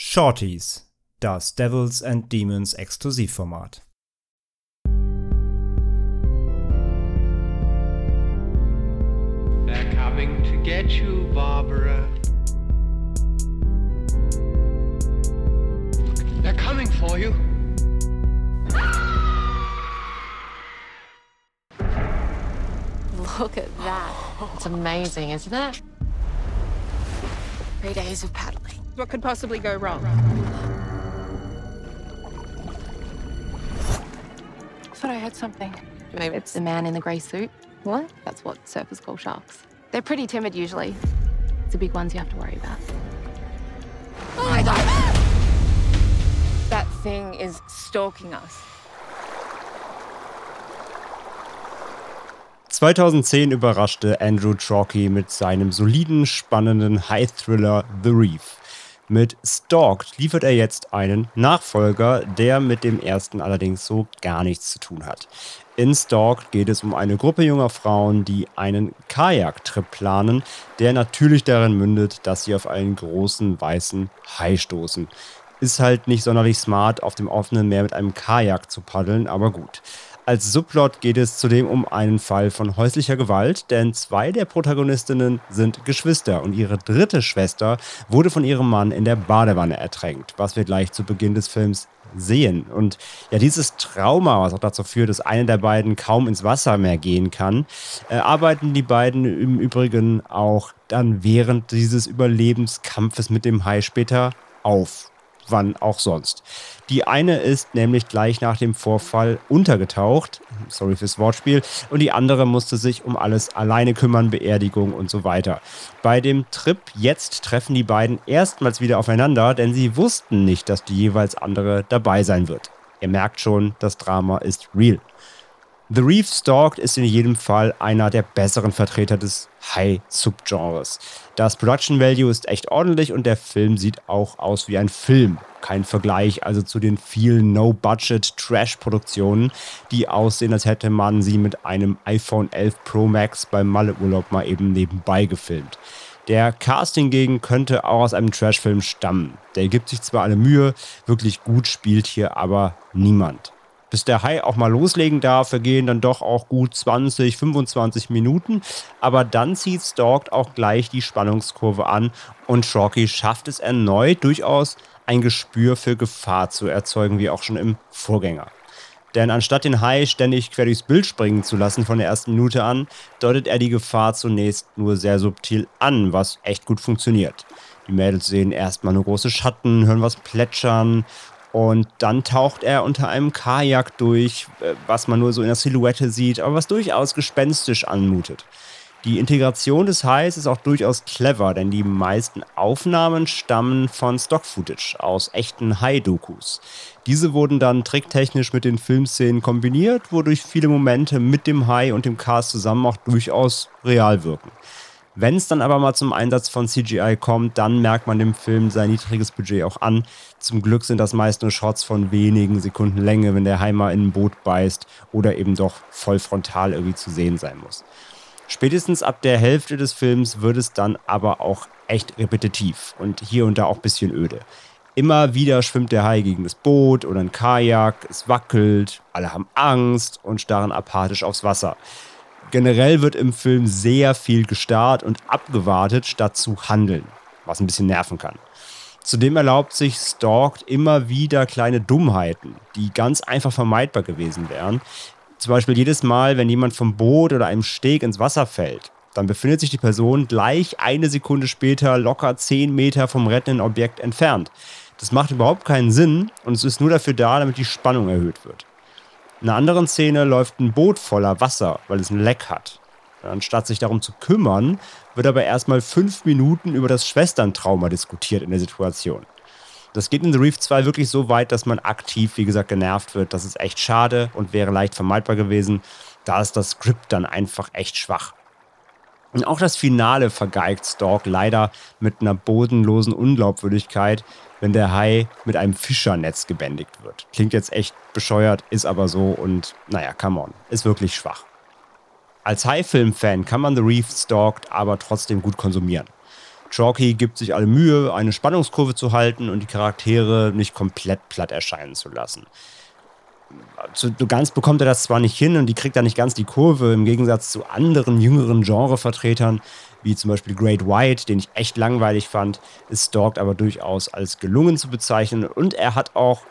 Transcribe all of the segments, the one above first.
Shorties, das Devils and Demons Exklusivformat. They're coming to get you, Barbara. They're coming for you. Look at that. It's amazing, isn't it? Three days of paddling. What could possibly go wrong? I thought I heard something. Maybe it's the man in the grey suit. What? That's what surfers call sharks. They're pretty timid usually. It's the big ones you have to worry about. Oh my god! That thing is stalking us. 2010 überraschte Andrew Chalky mit seinem soliden, spannenden High-Thriller The Reef. Mit Stalked liefert er jetzt einen Nachfolger, der mit dem ersten allerdings so gar nichts zu tun hat. In Stalked geht es um eine Gruppe junger Frauen, die einen Kajaktrip planen, der natürlich darin mündet, dass sie auf einen großen weißen Hai stoßen. Ist halt nicht sonderlich smart, auf dem offenen Meer mit einem Kajak zu paddeln, aber gut. Als Subplot geht es zudem um einen Fall von häuslicher Gewalt, denn zwei der Protagonistinnen sind Geschwister und ihre dritte Schwester wurde von ihrem Mann in der Badewanne ertränkt, was wir gleich zu Beginn des Films sehen. Und ja, dieses Trauma, was auch dazu führt, dass eine der beiden kaum ins Wasser mehr gehen kann, äh, arbeiten die beiden im Übrigen auch dann während dieses Überlebenskampfes mit dem Hai später auf wann auch sonst. Die eine ist nämlich gleich nach dem Vorfall untergetaucht, sorry fürs Wortspiel, und die andere musste sich um alles alleine kümmern, Beerdigung und so weiter. Bei dem Trip jetzt treffen die beiden erstmals wieder aufeinander, denn sie wussten nicht, dass die jeweils andere dabei sein wird. Ihr merkt schon, das Drama ist real. The Reef Stalked ist in jedem Fall einer der besseren Vertreter des High-Subgenres. Das Production Value ist echt ordentlich und der Film sieht auch aus wie ein Film. Kein Vergleich also zu den vielen No-Budget-Trash-Produktionen, die aussehen, als hätte man sie mit einem iPhone 11 Pro Max beim Malle-Urlaub mal eben nebenbei gefilmt. Der Cast hingegen könnte auch aus einem Trash-Film stammen. Der gibt sich zwar eine Mühe, wirklich gut spielt hier aber niemand. Bis der Hai auch mal loslegen darf, vergehen dann doch auch gut 20, 25 Minuten. Aber dann zieht Stalked auch gleich die Spannungskurve an und Shorky schafft es erneut, durchaus ein Gespür für Gefahr zu erzeugen, wie auch schon im Vorgänger. Denn anstatt den Hai ständig quer durchs Bild springen zu lassen von der ersten Minute an, deutet er die Gefahr zunächst nur sehr subtil an, was echt gut funktioniert. Die Mädels sehen erstmal nur große Schatten, hören was plätschern und dann taucht er unter einem Kajak durch, äh, was man nur so in der Silhouette sieht, aber was durchaus gespenstisch anmutet. Die Integration des Hais ist auch durchaus clever, denn die meisten Aufnahmen stammen von Stock-Footage aus echten Hai-Dokus. Diese wurden dann tricktechnisch mit den Filmszenen kombiniert, wodurch viele Momente mit dem Hai und dem Cast zusammen auch durchaus real wirken. Wenn es dann aber mal zum Einsatz von CGI kommt, dann merkt man dem Film sein niedriges Budget auch an. Zum Glück sind das meist nur Shots von wenigen Sekunden Länge, wenn der Heimer in ein Boot beißt oder eben doch voll frontal irgendwie zu sehen sein muss. Spätestens ab der Hälfte des Films wird es dann aber auch echt repetitiv und hier und da auch ein bisschen öde. Immer wieder schwimmt der Hai gegen das Boot oder ein Kajak, es wackelt, alle haben Angst und starren apathisch aufs Wasser. Generell wird im Film sehr viel gestarrt und abgewartet, statt zu handeln, was ein bisschen nerven kann. Zudem erlaubt sich Stalked immer wieder kleine Dummheiten, die ganz einfach vermeidbar gewesen wären. Zum Beispiel jedes Mal, wenn jemand vom Boot oder einem Steg ins Wasser fällt, dann befindet sich die Person gleich eine Sekunde später locker 10 Meter vom rettenden Objekt entfernt. Das macht überhaupt keinen Sinn und es ist nur dafür da, damit die Spannung erhöht wird. In einer anderen Szene läuft ein Boot voller Wasser, weil es ein Leck hat. Anstatt sich darum zu kümmern, wird aber erstmal fünf Minuten über das Schwesterntrauma diskutiert in der Situation. Das geht in The Reef 2 wirklich so weit, dass man aktiv, wie gesagt, genervt wird. Das ist echt schade und wäre leicht vermeidbar gewesen. Da ist das Skript dann einfach echt schwach. Und auch das Finale vergeigt Stork leider mit einer bodenlosen Unglaubwürdigkeit, wenn der Hai mit einem Fischernetz gebändigt wird. Klingt jetzt echt bescheuert, ist aber so und naja, come on, ist wirklich schwach. Als Hai-Film-Fan kann man The Reef Stalked aber trotzdem gut konsumieren. Chalky gibt sich alle Mühe, eine Spannungskurve zu halten und die Charaktere nicht komplett platt erscheinen zu lassen. So ganz bekommt er das zwar nicht hin und die kriegt da nicht ganz die Kurve, im Gegensatz zu anderen jüngeren Genrevertretern, wie zum Beispiel Great White, den ich echt langweilig fand, ist Stalked aber durchaus als gelungen zu bezeichnen und er hat auch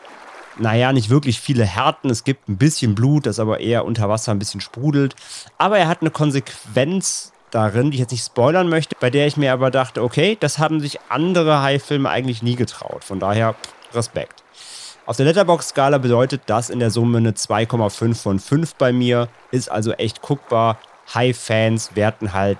naja, nicht wirklich viele Härten. Es gibt ein bisschen Blut, das aber eher unter Wasser ein bisschen sprudelt. Aber er hat eine Konsequenz darin, die ich jetzt nicht spoilern möchte, bei der ich mir aber dachte, okay, das haben sich andere High-Filme eigentlich nie getraut. Von daher Respekt. Auf der Letterbox-Skala bedeutet das in der Summe eine 2,5 von 5 bei mir. Ist also echt guckbar. High-Fans werten halt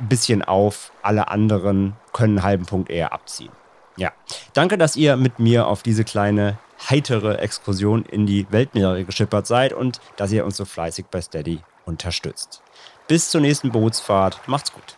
ein bisschen auf. Alle anderen können einen halben Punkt eher abziehen. Ja, danke, dass ihr mit mir auf diese kleine heitere Exkursion in die Weltmeere geschippert seid und dass ihr uns so fleißig bei Steady unterstützt. Bis zur nächsten Bootsfahrt. Macht's gut.